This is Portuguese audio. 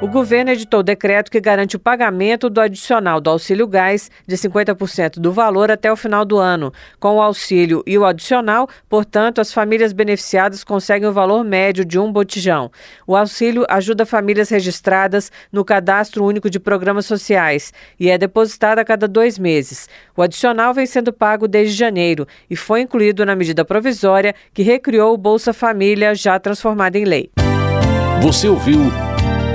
O governo editou decreto que garante o pagamento do adicional do auxílio gás de 50% do valor até o final do ano. Com o auxílio e o adicional, portanto, as famílias beneficiadas conseguem o valor médio de um botijão. O auxílio ajuda famílias registradas no Cadastro Único de Programas Sociais e é depositado a cada dois meses. O adicional vem sendo pago desde janeiro e foi incluído na medida provisória que recriou o Bolsa Família, já transformada em lei. Você ouviu